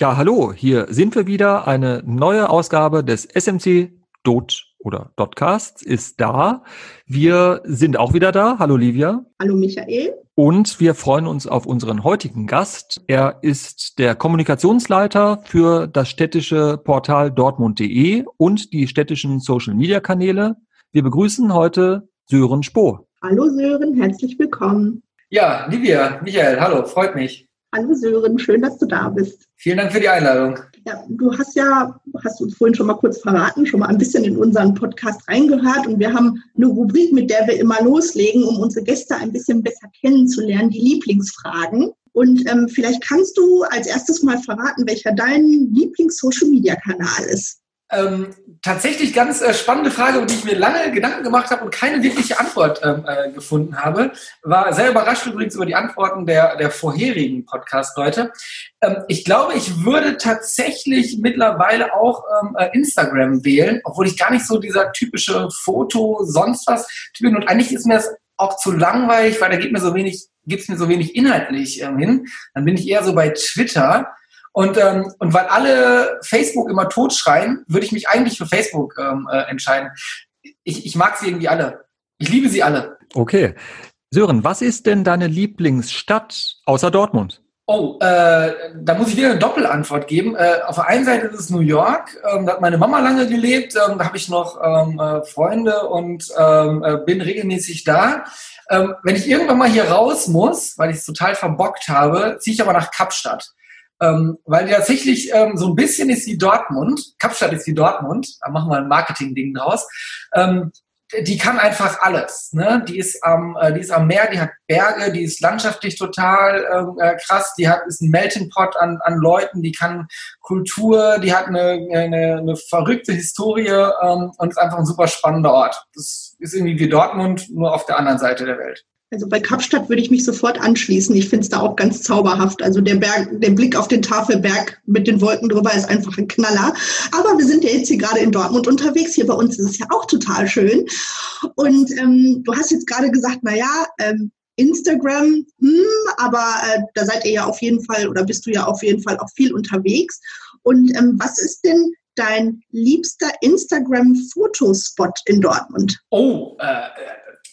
Ja, hallo, hier sind wir wieder. Eine neue Ausgabe des SMC Dot oder Dotcast ist da. Wir sind auch wieder da. Hallo Livia. Hallo Michael. Und wir freuen uns auf unseren heutigen Gast. Er ist der Kommunikationsleiter für das städtische Portal dortmund.de und die städtischen Social Media Kanäle. Wir begrüßen heute Sören Spoh. Hallo Sören, herzlich willkommen. Ja, Livia, Michael, hallo, freut mich. Hallo Sören, schön, dass du da bist. Vielen Dank für die Einladung. Ja, du hast ja, hast uns vorhin schon mal kurz verraten, schon mal ein bisschen in unseren Podcast reingehört und wir haben eine Rubrik, mit der wir immer loslegen, um unsere Gäste ein bisschen besser kennenzulernen, die Lieblingsfragen. Und ähm, vielleicht kannst du als erstes mal verraten, welcher dein Lieblings-Social-Media-Kanal ist. Ähm, tatsächlich ganz äh, spannende Frage, über die ich mir lange Gedanken gemacht habe und keine wirkliche Antwort ähm, äh, gefunden habe. War sehr überrascht übrigens über die Antworten der, der vorherigen Podcast-Leute. Ähm, ich glaube, ich würde tatsächlich mittlerweile auch ähm, äh, Instagram wählen, obwohl ich gar nicht so dieser typische Foto, sonst was Typ bin. Und eigentlich ist mir das auch zu langweilig, weil da gibt mir so wenig, gibt's mir so wenig inhaltlich ähm, hin. Dann bin ich eher so bei Twitter. Und, ähm, und weil alle Facebook immer totschreien, würde ich mich eigentlich für Facebook ähm, äh, entscheiden. Ich, ich mag sie irgendwie alle. Ich liebe sie alle. Okay. Sören, was ist denn deine Lieblingsstadt außer Dortmund? Oh, äh, da muss ich wieder eine Doppelantwort geben. Äh, auf der einen Seite ist es New York, ähm, da hat meine Mama lange gelebt, ähm, da habe ich noch ähm, äh, Freunde und ähm, äh, bin regelmäßig da. Ähm, wenn ich irgendwann mal hier raus muss, weil ich es total verbockt habe, ziehe ich aber nach Kapstadt. Ähm, weil tatsächlich ähm, so ein bisschen ist wie Dortmund, Kapstadt ist wie Dortmund, da machen wir ein Marketing-Ding draus. Ähm, die kann einfach alles. Ne? Die ist am, äh, die ist am Meer, die hat Berge, die ist landschaftlich total ähm, äh, krass, die hat ist ein Melting Pot an, an Leuten, die kann Kultur, die hat eine, eine, eine verrückte Historie ähm, und ist einfach ein super spannender Ort. Das ist irgendwie wie Dortmund, nur auf der anderen Seite der Welt. Also bei Kapstadt würde ich mich sofort anschließen. Ich finde es da auch ganz zauberhaft. Also der Berg, der Blick auf den Tafelberg mit den Wolken drüber ist einfach ein Knaller. Aber wir sind ja jetzt hier gerade in Dortmund unterwegs. Hier bei uns ist es ja auch total schön. Und ähm, du hast jetzt gerade gesagt, na ja, ähm, Instagram, hm, aber äh, da seid ihr ja auf jeden Fall oder bist du ja auf jeden Fall auch viel unterwegs. Und ähm, was ist denn dein liebster Instagram-Fotospot in Dortmund? Oh, äh,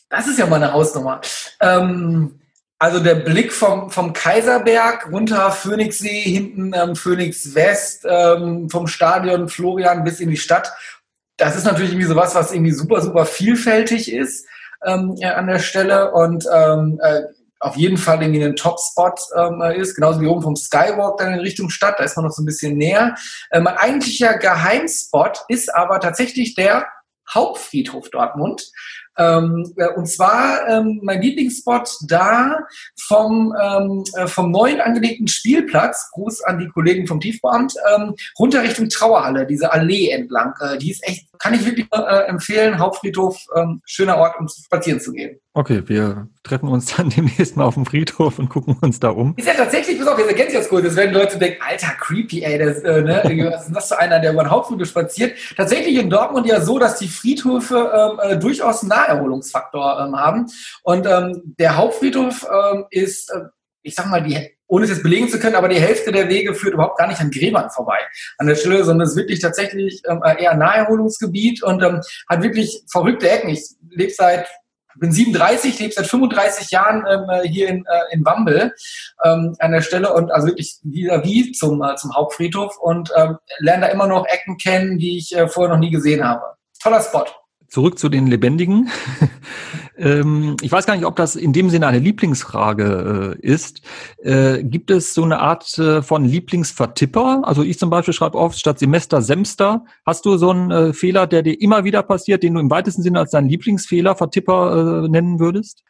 das ist ja mal eine Hausnummer. Ähm, also der Blick vom, vom Kaiserberg runter Phoenixsee, hinten ähm, Phoenix West, ähm, vom Stadion Florian bis in die Stadt. Das ist natürlich irgendwie sowas, was irgendwie super, super vielfältig ist ähm, ja, an der Stelle und ähm, äh, auf jeden Fall irgendwie ein Top-Spot ähm, ist, genauso wie oben vom Skywalk dann in Richtung Stadt, da ist man noch so ein bisschen näher. Äh, mein eigentlicher Geheimspot ist aber tatsächlich der Hauptfriedhof Dortmund. Ähm, äh, und zwar ähm, mein Lieblingsspot da vom, ähm, äh, vom neuen angelegten Spielplatz, Gruß an die Kollegen vom Tiefbauamt, ähm, runter Richtung Trauerhalle, diese Allee entlang. Äh, die ist echt, kann ich wirklich äh, empfehlen, Hauptfriedhof, ähm, schöner Ort, um spazieren zu gehen. Okay, wir treffen uns dann demnächst mal auf dem Friedhof und gucken uns da um. Ist ja tatsächlich, pass auf, jetzt ergänzt das werden Leute denken, alter, creepy, ey, das, äh, ne, was ist das für einer, der über den Hauptfriedhof spaziert? Tatsächlich in Dortmund ja so, dass die Friedhöfe ähm, äh, durchaus einen Naherholungsfaktor ähm, haben. Und ähm, der Hauptfriedhof ähm, ist, äh, ich sag mal, die ohne es jetzt belegen zu können, aber die Hälfte der Wege führt überhaupt gar nicht an Gräbern vorbei an der Stelle, sondern es ist wirklich tatsächlich ähm, eher ein Naherholungsgebiet und ähm, hat wirklich verrückte Ecken. Ich lebe seit bin 37, lebe seit 35 Jahren ähm, äh, hier in, äh, in Wambel ähm, an der Stelle und also wirklich wieder wie zum, äh, zum Hauptfriedhof und ähm, lerne da immer noch Ecken kennen, die ich äh, vorher noch nie gesehen habe. Toller Spot. Zurück zu den Lebendigen. Ähm, ich weiß gar nicht, ob das in dem Sinne eine Lieblingsfrage äh, ist. Äh, gibt es so eine Art äh, von Lieblingsvertipper? Also ich zum Beispiel schreibe oft statt Semester Semster. Hast du so einen äh, Fehler, der dir immer wieder passiert, den du im weitesten Sinne als deinen Lieblingsfehler, Vertipper äh, nennen würdest?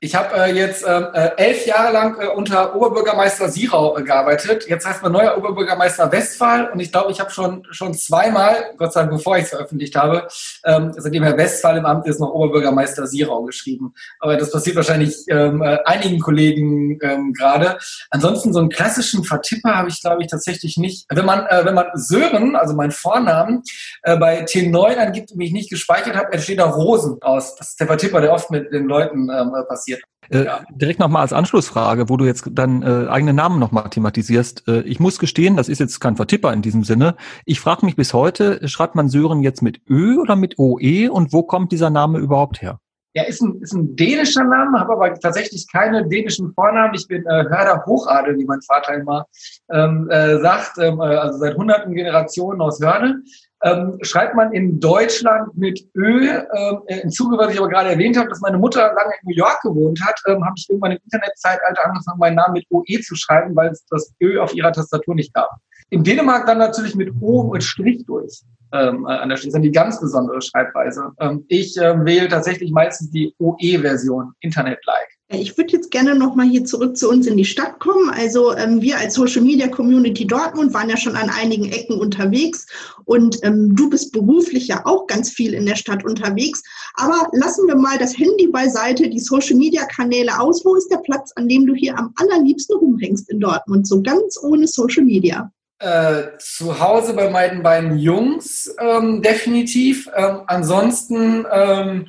Äh, ich habe äh, jetzt ähm, äh, elf Jahre lang äh, unter Oberbürgermeister Sirau äh, gearbeitet. Jetzt heißt man neuer Oberbürgermeister Westphal und ich glaube, ich habe schon schon zweimal, Gott sei Dank, bevor ich es veröffentlicht habe, ähm, seitdem Herr Westphal im Amt ist, noch Oberbürgermeister Sirau geschrieben. Aber das passiert wahrscheinlich ähm, äh, einigen Kollegen ähm, gerade. Ansonsten so einen klassischen Vertipper habe ich, glaube ich, tatsächlich nicht. Wenn man äh, wenn man Sören, also mein Vornamen, äh, bei T9 angibt und mich nicht gespeichert hat, entsteht da Rosen aus. Das ist der Vertipper, der oft mit den Leuten ähm, passiert passiert. Äh, ja. Direkt nochmal als Anschlussfrage, wo du jetzt deinen äh, eigenen Namen nochmal thematisierst. Äh, ich muss gestehen, das ist jetzt kein Vertipper in diesem Sinne. Ich frage mich bis heute, schreibt man Sören jetzt mit Ö oder mit OE und wo kommt dieser Name überhaupt her? Ja, ist ein, ist ein dänischer Name, habe aber tatsächlich keine dänischen Vornamen. Ich bin äh, Hörder Hochadel, wie mein Vater immer ähm, äh, sagt, ähm, äh, also seit hunderten Generationen aus Hörde. Ähm, schreibt man in Deutschland mit Ö. Ähm, äh, Im Zuge, was ich aber gerade erwähnt habe, dass meine Mutter lange in New York gewohnt hat, ähm, habe ich irgendwann im Internetzeitalter angefangen, meinen Namen mit OE zu schreiben, weil es das Ö auf ihrer Tastatur nicht gab. In Dänemark dann natürlich mit O und Strich durch ähm, äh, an der Stelle. Das ist die ganz besondere Schreibweise. Ähm, ich äh, wähle tatsächlich meistens die OE-Version, Internet-like. Ich würde jetzt gerne nochmal hier zurück zu uns in die Stadt kommen. Also ähm, wir als Social Media Community Dortmund waren ja schon an einigen Ecken unterwegs und ähm, du bist beruflich ja auch ganz viel in der Stadt unterwegs. Aber lassen wir mal das Handy beiseite, die Social Media Kanäle aus. Wo ist der Platz, an dem du hier am allerliebsten rumhängst in Dortmund? So ganz ohne Social Media. Äh, zu Hause bei meinen beiden Jungs ähm, definitiv. Ähm, ansonsten ähm,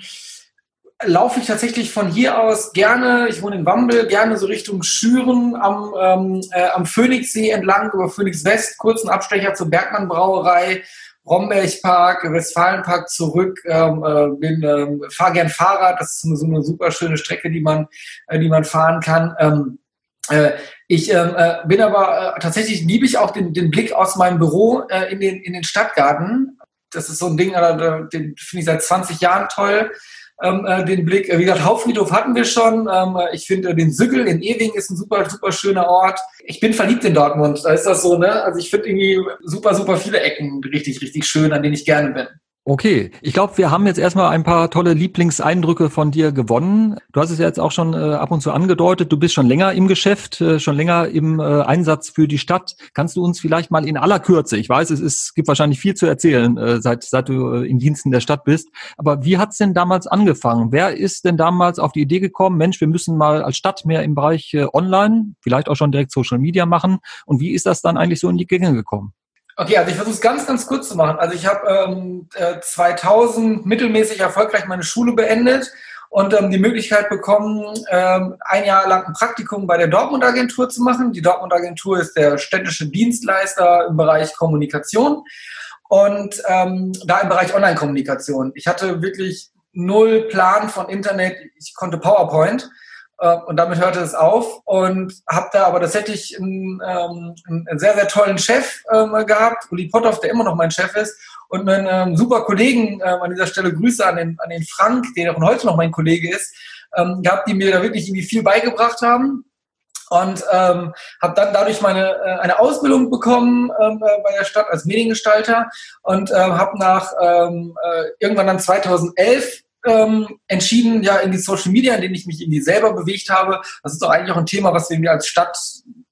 laufe ich tatsächlich von hier aus gerne, ich wohne in Wambel, gerne so Richtung Schüren am, ähm, äh, am Phoenixsee entlang, über Phoenix West, kurzen Abstecher zur Bergmann Brauerei, Rombergpark, Westfalenpark zurück, ähm, äh, ähm, fahre gern Fahrrad, das ist so eine super schöne Strecke, die man, äh, die man fahren kann. Ähm, äh, ich ähm, äh, bin aber äh, tatsächlich liebe ich auch den, den Blick aus meinem Büro äh, in, den, in den Stadtgarten. Das ist so ein Ding, äh, den finde ich seit 20 Jahren toll. Ähm, äh, den Blick. Wie gesagt, Hauptfriedhof hatten wir schon. Ähm, ich finde den Sügel in Ewing ist ein super, super schöner Ort. Ich bin verliebt in Dortmund. Da ist das so, ne? Also ich finde irgendwie super, super viele Ecken richtig, richtig schön, an denen ich gerne bin. Okay, ich glaube, wir haben jetzt erstmal ein paar tolle Lieblingseindrücke von dir gewonnen. Du hast es ja jetzt auch schon äh, ab und zu angedeutet, du bist schon länger im Geschäft, äh, schon länger im äh, Einsatz für die Stadt. Kannst du uns vielleicht mal in aller Kürze, ich weiß, es ist, gibt wahrscheinlich viel zu erzählen, äh, seit, seit du äh, in Diensten der Stadt bist, aber wie hat's denn damals angefangen? Wer ist denn damals auf die Idee gekommen, Mensch, wir müssen mal als Stadt mehr im Bereich äh, Online, vielleicht auch schon direkt Social Media machen? Und wie ist das dann eigentlich so in die Gänge gekommen? Okay, also ich versuche es ganz, ganz kurz zu machen. Also ich habe ähm, 2000 äh, mittelmäßig erfolgreich meine Schule beendet und ähm, die Möglichkeit bekommen, ähm, ein Jahr lang ein Praktikum bei der Dortmund Agentur zu machen. Die Dortmund Agentur ist der städtische Dienstleister im Bereich Kommunikation und ähm, da im Bereich Online-Kommunikation. Ich hatte wirklich null Plan von Internet. Ich konnte PowerPoint und damit hörte es auf und habe da aber tatsächlich einen, ähm, einen sehr, sehr tollen Chef ähm, gehabt, Uli Potthoff, der immer noch mein Chef ist und einen ähm, super Kollegen, ähm, an dieser Stelle Grüße an den, an den Frank, der auch heute noch mein Kollege ist, ähm, gehabt, die mir da wirklich irgendwie viel beigebracht haben. Und ähm, habe dann dadurch meine äh, eine Ausbildung bekommen ähm, äh, bei der Stadt als Mediengestalter und äh, habe nach ähm, äh, irgendwann dann 2011 ähm, entschieden, ja, in die Social Media, in denen ich mich irgendwie selber bewegt habe. Das ist doch eigentlich auch ein Thema, was wir als Stadt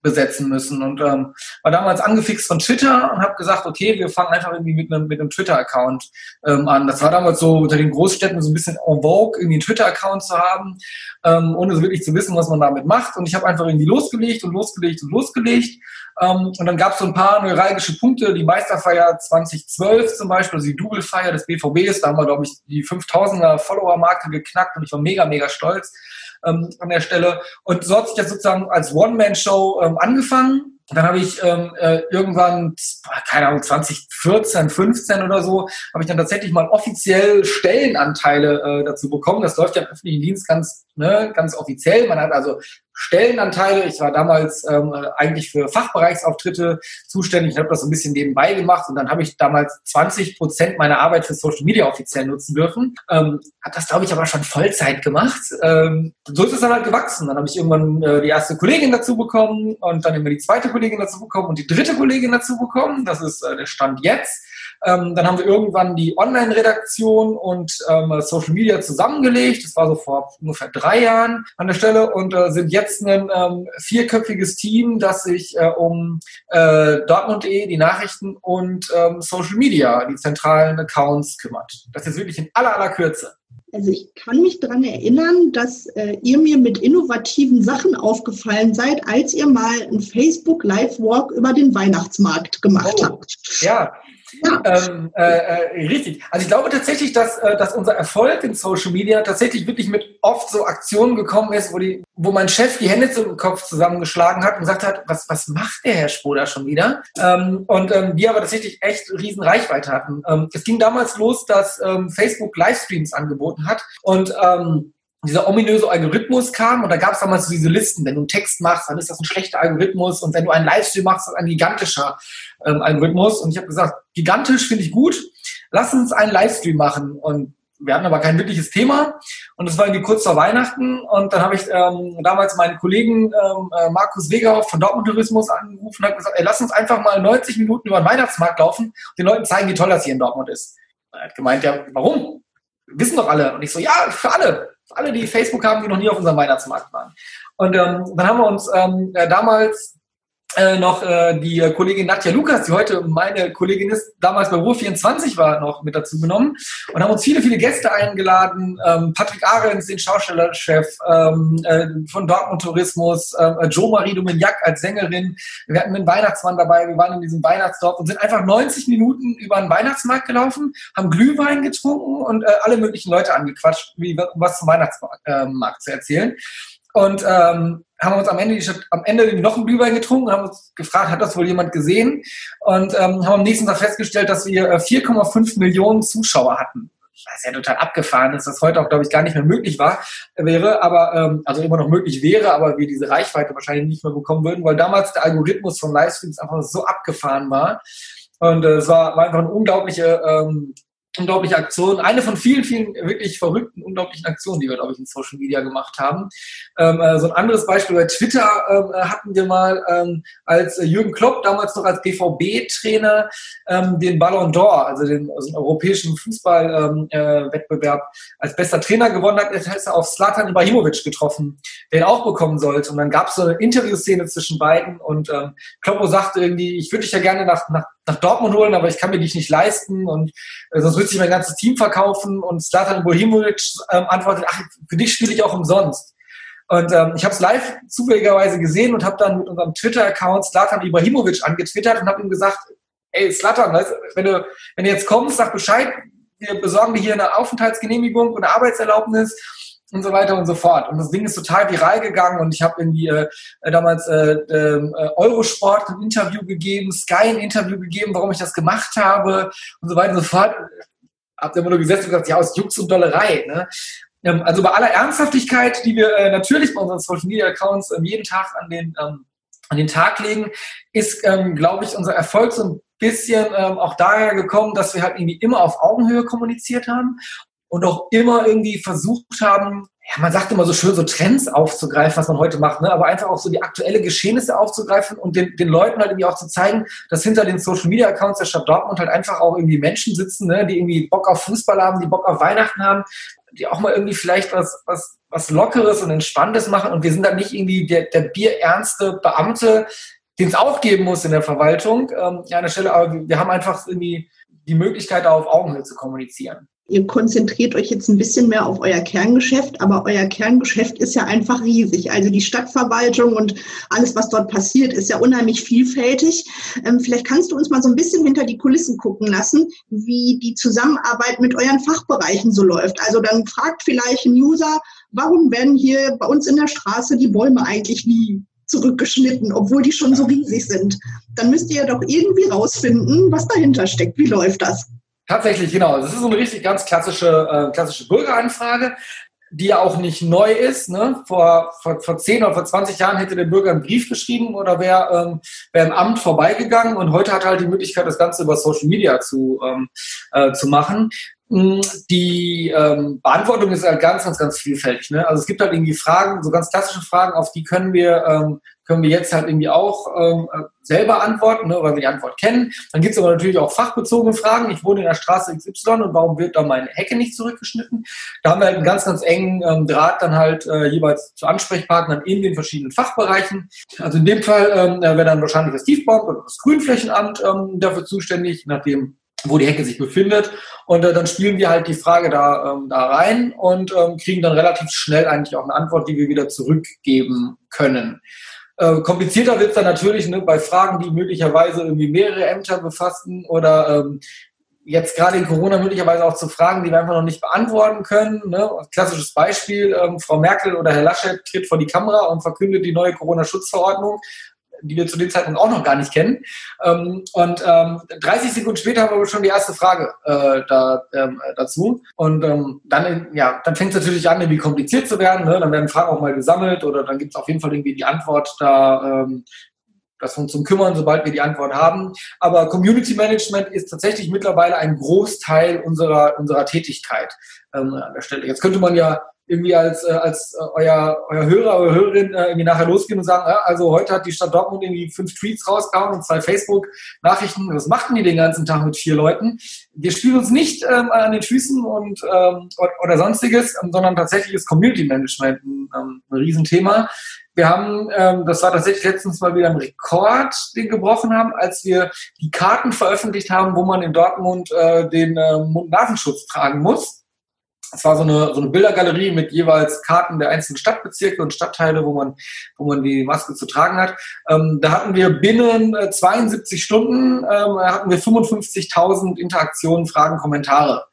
besetzen müssen. Und ähm, war damals angefixt von Twitter und habe gesagt, okay, wir fangen einfach irgendwie mit einem, mit einem Twitter-Account ähm, an. Das war damals so unter den Großstädten so ein bisschen en vogue, irgendwie einen Twitter-Account zu haben, ähm, ohne so wirklich zu wissen, was man damit macht. Und ich habe einfach irgendwie losgelegt und losgelegt und losgelegt. Ähm, und dann gab es so ein paar neuralgische Punkte, die Meisterfeier 2012 zum Beispiel, also die Double-Feier des BVBs, da haben wir, glaube ich, die 5000er Follower-Marke geknackt und ich war mega, mega stolz ähm, an der Stelle. Und so hat sich das sozusagen als One-Man-Show ähm, angefangen. Dann habe ich ähm, äh, irgendwann, keine Ahnung, 2014, 15 oder so, habe ich dann tatsächlich mal offiziell Stellenanteile äh, dazu bekommen. Das läuft ja im öffentlichen Dienst ganz, ne, ganz offiziell. Man hat also Stellenanteile. Ich war damals ähm, eigentlich für Fachbereichsauftritte zuständig. Ich habe das so ein bisschen nebenbei gemacht und dann habe ich damals 20 Prozent meiner Arbeit für Social Media offiziell nutzen dürfen. Ähm, habe das, glaube ich, aber schon Vollzeit gemacht. Ähm, so ist es dann halt gewachsen. Dann habe ich irgendwann äh, die erste Kollegin dazu bekommen und dann immer die zweite Kollegin dazu bekommen und die dritte Kollegin dazu bekommen. Das ist äh, der Stand jetzt. Ähm, dann haben wir irgendwann die Online-Redaktion und ähm, Social Media zusammengelegt. Das war so vor ungefähr drei Jahren an der Stelle und äh, sind jetzt ein ähm, vierköpfiges Team, das sich äh, um äh, Dortmund.de, die Nachrichten und ähm, Social Media, die zentralen Accounts kümmert. Das ist wirklich in aller, aller Kürze. Also ich kann mich daran erinnern, dass äh, ihr mir mit innovativen Sachen aufgefallen seid, als ihr mal ein Facebook Live Walk über den Weihnachtsmarkt gemacht oh, habt. Ja, Ähm, äh, äh, richtig. Also ich glaube tatsächlich, dass, äh, dass unser Erfolg in Social Media tatsächlich wirklich mit oft so Aktionen gekommen ist, wo, die, wo mein Chef die Hände zum Kopf zusammengeschlagen hat und gesagt hat, was, was macht der Herr Spoda schon wieder? Ähm, und ähm, die aber tatsächlich echt riesen Reichweite hatten. Ähm, es ging damals los, dass ähm, Facebook Livestreams angeboten hat und ähm, dieser ominöse Algorithmus kam und da gab es damals so diese Listen, wenn du einen Text machst, dann ist das ein schlechter Algorithmus und wenn du einen Livestream machst, ist das ein gigantischer ähm, Algorithmus und ich habe gesagt, gigantisch finde ich gut, lass uns einen Livestream machen und wir hatten aber kein wirkliches Thema und das war irgendwie kurz vor Weihnachten und dann habe ich ähm, damals meinen Kollegen ähm, äh, Markus Wegerhoff von Dortmund Tourismus angerufen und habe gesagt, ey, lass uns einfach mal 90 Minuten über den Weihnachtsmarkt laufen und den Leuten zeigen, wie toll das hier in Dortmund ist. Er hat gemeint, ja, warum? Wissen doch alle. Und ich so, ja, für alle alle, die Facebook haben, die noch nie auf unserem Weihnachtsmarkt waren. Und ähm, dann haben wir uns ähm, äh, damals äh, noch äh, die Kollegin Nadja Lukas, die heute meine Kollegin ist, damals bei Ruhr 24 war, noch mit dazu genommen und haben uns viele, viele Gäste eingeladen. Ähm, Patrick Ahrens, den Schaustellerchef ähm, äh, von Dortmund Tourismus, äh, Jo Marie Dominiak als Sängerin. Wir hatten einen Weihnachtsmann dabei, wir waren in diesem Weihnachtsdorf und sind einfach 90 Minuten über den Weihnachtsmarkt gelaufen, haben Glühwein getrunken und äh, alle möglichen Leute angequatscht, wie, was zum Weihnachtsmarkt äh, zu erzählen. Und ähm, haben uns am Ende, am Ende noch einen Glühwein getrunken und haben uns gefragt, hat das wohl jemand gesehen? Und ähm, haben am nächsten Tag festgestellt, dass wir 4,5 äh, Millionen Zuschauer hatten. Was ja total abgefahren ist, das heute auch, glaube ich, gar nicht mehr möglich war, wäre, aber, ähm, also immer noch möglich wäre, aber wir diese Reichweite wahrscheinlich nicht mehr bekommen würden, weil damals der Algorithmus von Livestreams einfach so abgefahren war. Und äh, es war, war einfach eine unglaubliche ähm, unglaubliche Aktion. Eine von vielen, vielen wirklich verrückten, unglaublichen Aktionen, die wir, glaube ich, in Social Media gemacht haben. Ähm, äh, so ein anderes Beispiel bei Twitter ähm, äh, hatten wir mal, ähm, als äh, Jürgen Klopp, damals noch als BVB-Trainer, ähm, den Ballon d'Or, also den, also den europäischen Fußballwettbewerb, ähm, äh, als bester Trainer gewonnen hat, ist er auf Slatan Ibrahimovic getroffen, den auch bekommen sollte. Und dann gab es so eine Interviewszene zwischen beiden und ähm, Kloppo sagte irgendwie, ich würde dich ja gerne nach, nach nach Dortmund holen, aber ich kann mir dich nicht leisten und äh, sonst würde ich mein ganzes Team verkaufen. Und Slatan Ibrahimovic ähm, antwortet, ach, für dich spiele ich auch umsonst. Und ähm, ich habe es live zufälligerweise gesehen und habe dann mit unserem Twitter-Account Slatan Ibrahimovic angetwittert und habe ihm gesagt, ey Slatan, wenn du, wenn du jetzt kommst, sag Bescheid, wir besorgen dir hier eine Aufenthaltsgenehmigung und eine Arbeitserlaubnis und so weiter und so fort. Und das Ding ist total viral gegangen und ich habe irgendwie äh, damals äh, ähm, äh, Eurosport ein Interview gegeben, Sky ein Interview gegeben, warum ich das gemacht habe und so weiter und so fort. Habt ihr immer nur gesetzt und gesagt, ja, aus Jux und Dollerei. Ne? Ähm, also bei aller Ernsthaftigkeit, die wir äh, natürlich bei unseren Social Media Accounts ähm, jeden Tag an den, ähm, an den Tag legen, ist, ähm, glaube ich, unser Erfolg so ein bisschen ähm, auch daher gekommen, dass wir halt irgendwie immer auf Augenhöhe kommuniziert haben und auch immer irgendwie versucht haben, ja, man sagt immer so schön, so Trends aufzugreifen, was man heute macht, ne? aber einfach auch so die aktuelle Geschehnisse aufzugreifen und den, den Leuten halt irgendwie auch zu zeigen, dass hinter den Social Media Accounts der Stadt Dortmund halt einfach auch irgendwie Menschen sitzen, ne? die irgendwie Bock auf Fußball haben, die Bock auf Weihnachten haben, die auch mal irgendwie vielleicht was, was, was Lockeres und Entspanntes machen und wir sind dann nicht irgendwie der, der bierernste Beamte, den es auch geben muss in der Verwaltung, ähm, ja, an der Stelle, aber wir haben einfach irgendwie die Möglichkeit, da auf Augenhöhe zu kommunizieren ihr konzentriert euch jetzt ein bisschen mehr auf euer Kerngeschäft, aber euer Kerngeschäft ist ja einfach riesig. Also die Stadtverwaltung und alles, was dort passiert, ist ja unheimlich vielfältig. Ähm, vielleicht kannst du uns mal so ein bisschen hinter die Kulissen gucken lassen, wie die Zusammenarbeit mit euren Fachbereichen so läuft. Also dann fragt vielleicht ein User, warum werden hier bei uns in der Straße die Bäume eigentlich nie zurückgeschnitten, obwohl die schon so riesig sind. Dann müsst ihr ja doch irgendwie rausfinden, was dahinter steckt. Wie läuft das? Tatsächlich, genau. Das ist so eine richtig ganz klassische, äh, klassische Bürgeranfrage, die ja auch nicht neu ist. Ne? Vor, vor, vor 10 oder vor 20 Jahren hätte der Bürger einen Brief geschrieben oder wäre ähm, wär im Amt vorbeigegangen und heute hat er halt die Möglichkeit, das Ganze über Social Media zu, ähm, äh, zu machen. Mm, die ähm, Beantwortung ist halt ganz, ganz, ganz vielfältig. Ne? Also es gibt halt irgendwie Fragen, so ganz klassische Fragen, auf die können wir ähm, können wir jetzt halt irgendwie auch ähm, selber antworten, ne, weil wir die Antwort kennen. Dann gibt es aber natürlich auch fachbezogene Fragen. Ich wohne in der Straße XY und warum wird da meine Hecke nicht zurückgeschnitten? Da haben wir halt einen ganz, ganz engen ähm, Draht dann halt äh, jeweils zu Ansprechpartnern in den verschiedenen Fachbereichen. Also in dem Fall ähm, wäre dann wahrscheinlich das Tiefbau oder das Grünflächenamt ähm, dafür zuständig, nachdem wo die Hecke sich befindet. Und äh, dann spielen wir halt die Frage da, ähm, da rein und ähm, kriegen dann relativ schnell eigentlich auch eine Antwort, die wir wieder zurückgeben können. Äh, komplizierter wird es dann natürlich ne, bei Fragen, die möglicherweise irgendwie mehrere Ämter befassen oder ähm, jetzt gerade in Corona möglicherweise auch zu Fragen, die wir einfach noch nicht beantworten können. Ne? Klassisches Beispiel, ähm, Frau Merkel oder Herr Laschet tritt vor die Kamera und verkündet die neue Corona-Schutzverordnung die wir zu dem Zeitpunkt auch noch gar nicht kennen. Ähm, und ähm, 30 Sekunden später haben wir schon die erste Frage äh, da, ähm, dazu. Und ähm, dann, ja, dann fängt es natürlich an, irgendwie kompliziert zu werden. Ne? Dann werden Fragen auch mal gesammelt oder dann gibt es auf jeden Fall irgendwie die Antwort da. Ähm, das uns zum kümmern, sobald wir die Antwort haben. Aber Community Management ist tatsächlich mittlerweile ein Großteil unserer, unserer Tätigkeit ähm, an der Stelle. Jetzt könnte man ja irgendwie als, äh, als äh, euer, euer Hörer oder Hörerin äh, irgendwie nachher losgehen und sagen, ja, also heute hat die Stadt Dortmund irgendwie fünf Tweets rausgehauen und zwei Facebook-Nachrichten. Was machten die den ganzen Tag mit vier Leuten? Wir spielen uns nicht ähm, an den Füßen und ähm, oder sonstiges, ähm, sondern tatsächlich ist Community Management ein, ähm, ein Riesenthema. Wir haben, ähm, das war tatsächlich letztens mal wieder ein Rekord, den gebrochen haben, als wir die Karten veröffentlicht haben, wo man in Dortmund äh, den äh, Mund-Nasenschutz tragen muss es war so eine, so eine Bildergalerie mit jeweils Karten der einzelnen Stadtbezirke und Stadtteile, wo man, wo man die Maske zu tragen hat. Ähm, da hatten wir binnen 72 äh, Stunden ähm, hatten wir 55.000 Interaktionen, Fragen, Kommentare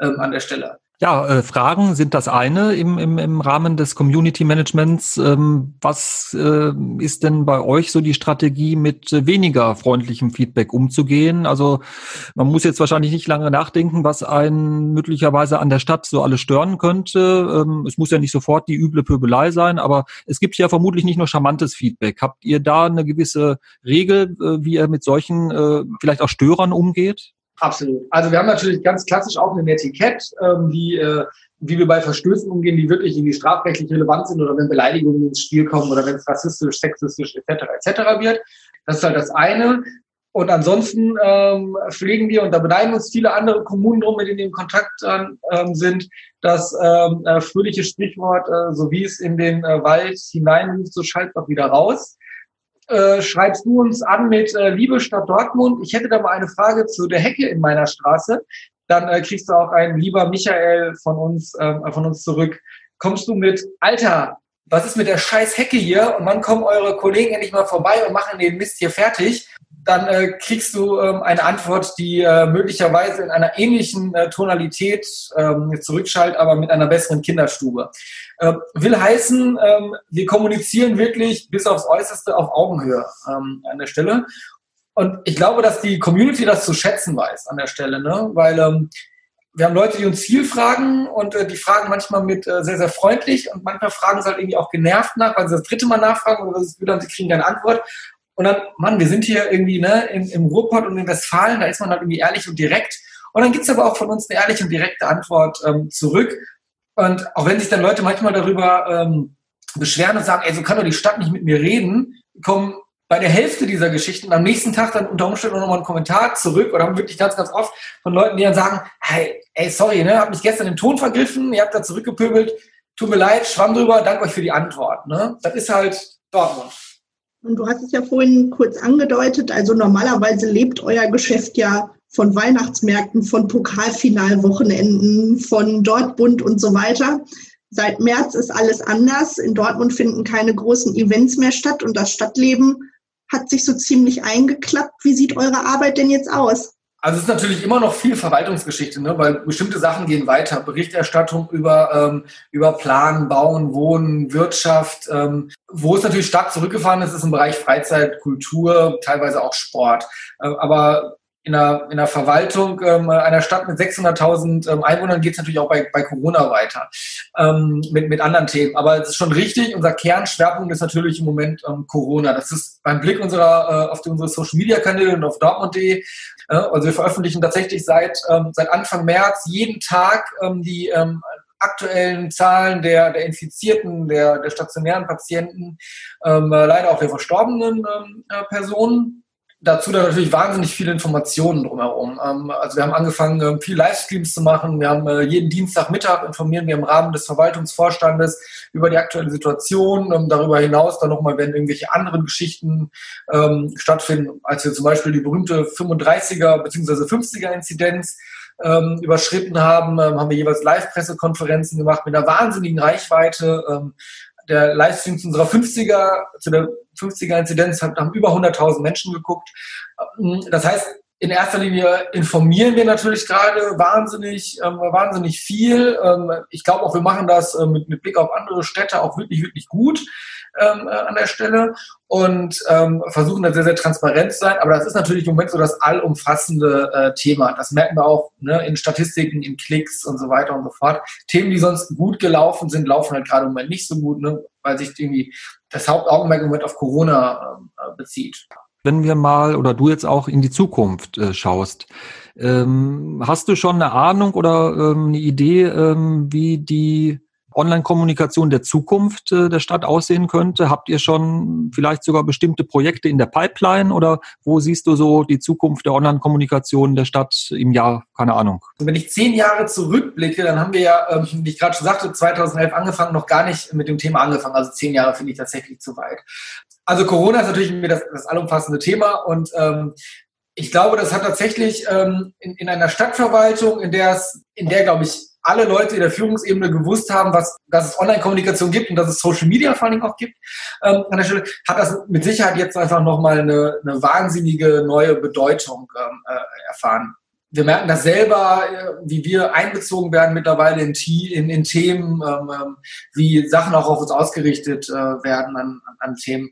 ähm, an der Stelle. Ja, äh, Fragen sind das eine im, im, im Rahmen des Community Managements. Ähm, was äh, ist denn bei euch so die Strategie, mit weniger freundlichem Feedback umzugehen? Also man muss jetzt wahrscheinlich nicht lange nachdenken, was einen möglicherweise an der Stadt so alles stören könnte. Ähm, es muss ja nicht sofort die üble Pöbelei sein, aber es gibt ja vermutlich nicht nur charmantes Feedback. Habt ihr da eine gewisse Regel, äh, wie ihr mit solchen äh, vielleicht auch Störern umgeht? Absolut. Also wir haben natürlich ganz klassisch auch ein Etikett, ähm, die, äh, wie wir bei Verstößen umgehen, die wirklich irgendwie strafrechtlich relevant sind oder wenn Beleidigungen ins Spiel kommen oder wenn es rassistisch, sexistisch etc. etc. wird. Das ist halt das eine. Und ansonsten ähm, pflegen wir, und da beneiden uns viele andere Kommunen drum, mit denen wir in Kontakt ähm, sind, das ähm, äh, fröhliche Sprichwort, äh, so wie es in den äh, Wald hineinruft, so schallt auch wieder raus äh, schreibst du uns an mit äh, Liebe Stadt Dortmund. Ich hätte da mal eine Frage zu der Hecke in meiner Straße. Dann äh, kriegst du auch einen lieber Michael von uns, äh, von uns zurück. Kommst du mit, Alter, was ist mit der scheiß Hecke hier? Und wann kommen eure Kollegen endlich mal vorbei und machen den Mist hier fertig? Dann äh, kriegst du ähm, eine Antwort, die äh, möglicherweise in einer ähnlichen äh, Tonalität ähm, zurückschaltet, aber mit einer besseren Kinderstube. Äh, will heißen, ähm, wir kommunizieren wirklich bis aufs Äußerste auf Augenhöhe ähm, an der Stelle. Und ich glaube, dass die Community das zu schätzen weiß an der Stelle, ne? weil ähm, wir haben Leute, die uns viel fragen und äh, die fragen manchmal mit äh, sehr, sehr freundlich und manchmal fragen sie halt irgendwie auch genervt nach, weil sie das dritte Mal nachfragen oder haben, sie kriegen keine Antwort. Und dann, Mann, wir sind hier irgendwie ne, im, im Ruhrpott und in Westfalen, da ist man halt irgendwie ehrlich und direkt. Und dann gibt's aber auch von uns eine ehrliche und direkte Antwort ähm, zurück. Und auch wenn sich dann Leute manchmal darüber ähm, beschweren und sagen, ey, so kann doch die Stadt nicht mit mir reden, kommen bei der Hälfte dieser Geschichten am nächsten Tag dann unter Umständen nochmal einen Kommentar zurück oder haben wirklich ganz, ganz oft von Leuten, die dann sagen, hey, ey, sorry, ne, hab mich gestern im Ton vergriffen, ihr habt da zurückgepöbelt, tut mir leid, schwamm drüber, danke euch für die Antwort. Ne? Das ist halt Dortmund. Und du hast es ja vorhin kurz angedeutet, also normalerweise lebt euer Geschäft ja von Weihnachtsmärkten, von Pokalfinalwochenenden, von Dortmund und so weiter. Seit März ist alles anders. In Dortmund finden keine großen Events mehr statt und das Stadtleben hat sich so ziemlich eingeklappt. Wie sieht eure Arbeit denn jetzt aus? Also es ist natürlich immer noch viel Verwaltungsgeschichte, ne? weil bestimmte Sachen gehen weiter. Berichterstattung über, ähm, über Planen, Bauen, Wohnen, Wirtschaft. Ähm, wo es natürlich stark zurückgefahren ist, ist im Bereich Freizeit, Kultur, teilweise auch Sport. Äh, aber in der, in der Verwaltung ähm, einer Stadt mit 600.000 ähm, Einwohnern geht es natürlich auch bei, bei Corona weiter ähm, mit, mit anderen Themen. Aber es ist schon richtig, unser Kernschwerpunkt ist natürlich im Moment ähm, Corona. Das ist beim Blick unserer, äh, auf unsere Social-Media-Kanäle und auf Dortmund.de. Äh, also wir veröffentlichen tatsächlich seit, ähm, seit Anfang März jeden Tag ähm, die ähm, aktuellen Zahlen der, der Infizierten, der, der stationären Patienten, ähm, äh, leider auch der verstorbenen ähm, äh, Personen dazu dann natürlich wahnsinnig viele Informationen drumherum. Ähm, also wir haben angefangen, ähm, viel Livestreams zu machen. Wir haben äh, jeden Dienstagmittag informieren wir im Rahmen des Verwaltungsvorstandes über die aktuelle Situation. Ähm, darüber hinaus dann nochmal, wenn irgendwelche anderen Geschichten stattfinden, als wir zum Beispiel die berühmte 35er bzw. 50er Inzidenz ähm, überschritten haben, ähm, haben wir jeweils Live-Pressekonferenzen gemacht mit einer wahnsinnigen Reichweite. Ähm, der Livestreams unserer 50er, zu der 50er Inzidenz haben über 100.000 Menschen geguckt. Das heißt, in erster Linie informieren wir natürlich gerade wahnsinnig, ähm, wahnsinnig viel. Ähm, ich glaube auch, wir machen das äh, mit, mit Blick auf andere Städte auch wirklich, wirklich gut ähm, äh, an der Stelle und ähm, versuchen da sehr, sehr transparent zu sein. Aber das ist natürlich im Moment so das allumfassende äh, Thema. Das merken wir auch ne, in Statistiken, in Klicks und so weiter und so fort. Themen, die sonst gut gelaufen sind, laufen halt gerade im Moment nicht so gut, ne, weil sich irgendwie das Hauptaugenmerk im Moment auf Corona ähm, äh, bezieht. Wenn wir mal oder du jetzt auch in die Zukunft äh, schaust, ähm, hast du schon eine Ahnung oder ähm, eine Idee, ähm, wie die Online-Kommunikation der Zukunft äh, der Stadt aussehen könnte? Habt ihr schon vielleicht sogar bestimmte Projekte in der Pipeline oder wo siehst du so die Zukunft der Online-Kommunikation der Stadt im Jahr? Keine Ahnung. Also wenn ich zehn Jahre zurückblicke, dann haben wir ja, ähm, wie ich gerade schon sagte, 2011 angefangen, noch gar nicht mit dem Thema angefangen. Also zehn Jahre finde ich tatsächlich zu weit. Also Corona ist natürlich das, das allumfassende Thema und ähm, ich glaube, das hat tatsächlich ähm, in, in einer Stadtverwaltung, in der es, in der, glaube ich, alle Leute in der Führungsebene gewusst haben, was, dass es Online-Kommunikation gibt und dass es Social Media vor allen auch gibt. Ähm, an der Stelle hat das mit Sicherheit jetzt einfach nochmal eine, eine wahnsinnige neue Bedeutung ähm, äh, erfahren. Wir merken das selber, äh, wie wir einbezogen werden mittlerweile in, in, in Themen, ähm, ähm, wie Sachen auch auf uns ausgerichtet äh, werden an, an Themen.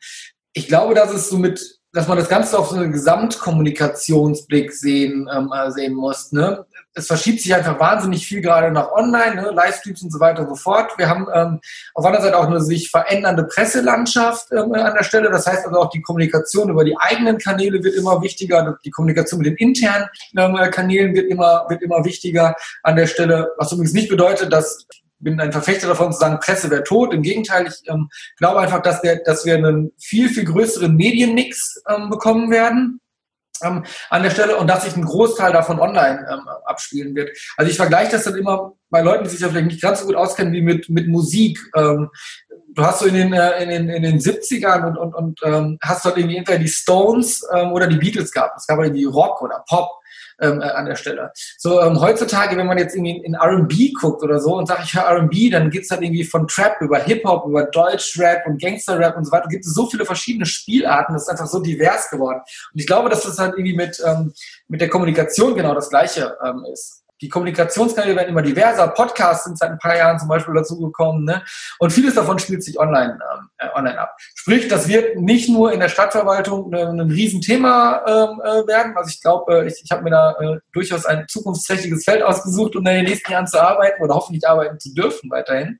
Ich glaube, dass es so mit dass man das Ganze auf so einen Gesamtkommunikationsblick sehen, ähm, äh, sehen muss. Ne? Es verschiebt sich einfach wahnsinnig viel gerade nach online, ne? Livestreams und so weiter und so fort. Wir haben ähm, auf einer Seite auch eine sich verändernde Presselandschaft ähm, an der Stelle. Das heißt also auch die Kommunikation über die eigenen Kanäle wird immer wichtiger. Die Kommunikation mit den internen ähm, Kanälen wird immer, wird immer wichtiger an der Stelle. Was übrigens nicht bedeutet, dass bin ein Verfechter davon zu sagen, Presse wäre tot. Im Gegenteil, ich ähm, glaube einfach, dass wir, dass wir einen viel, viel größeren Medienmix ähm, bekommen werden ähm, an der Stelle und dass sich ein Großteil davon online ähm, abspielen wird. Also ich vergleiche das dann immer bei Leuten, die sich ja vielleicht nicht ganz so gut auskennen wie mit, mit Musik. Ähm, du hast so in den, äh, in den, in den 70ern und, und, und ähm, hast dort irgendwie entweder die Stones ähm, oder die Beatles gehabt. Es gab irgendwie Rock oder Pop ähm, äh, an der Stelle. So ähm, heutzutage, wenn man jetzt irgendwie in R&B guckt oder so und sagt, ich höre R&B, dann geht's halt irgendwie von Trap über Hip-Hop, über Deutsch-Rap und Gangster-Rap und so weiter. Gibt es so viele verschiedene Spielarten, das ist einfach so divers geworden. Und ich glaube, dass das halt irgendwie mit, ähm, mit der Kommunikation genau das Gleiche ähm, ist die Kommunikationskanäle werden immer diverser. Podcasts sind seit ein paar Jahren zum Beispiel dazugekommen. Ne? Und vieles davon spielt sich online, ähm, äh, online ab. Sprich, das wird nicht nur in der Stadtverwaltung ein, ein Riesenthema ähm, äh, werden. Also ich glaube, äh, ich, ich habe mir da äh, durchaus ein zukunftsträchtiges Feld ausgesucht, um in den nächsten Jahren zu arbeiten oder hoffentlich arbeiten zu dürfen weiterhin.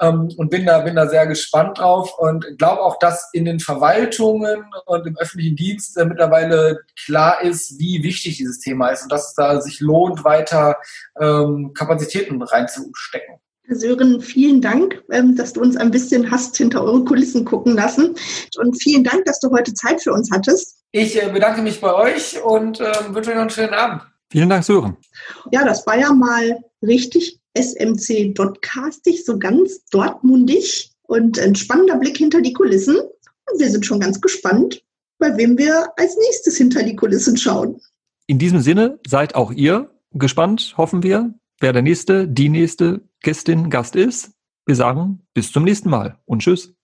Ähm, und bin da, bin da sehr gespannt drauf und glaube auch, dass in den Verwaltungen und im öffentlichen Dienst äh, mittlerweile klar ist, wie wichtig dieses Thema ist und dass es da sich lohnt, weiter ähm, Kapazitäten reinzustecken. Sören, vielen Dank, ähm, dass du uns ein bisschen hast hinter eure Kulissen gucken lassen. Und vielen Dank, dass du heute Zeit für uns hattest. Ich äh, bedanke mich bei euch und ähm, wünsche euch noch einen schönen Abend. Vielen Dank, Sören. Ja, das war ja mal richtig SMC-Dotcastig, so ganz dortmundig und ein spannender Blick hinter die Kulissen. Und wir sind schon ganz gespannt, bei wem wir als nächstes hinter die Kulissen schauen. In diesem Sinne seid auch ihr gespannt, hoffen wir, wer der nächste, die nächste Gästin, Gast ist. Wir sagen bis zum nächsten Mal und tschüss.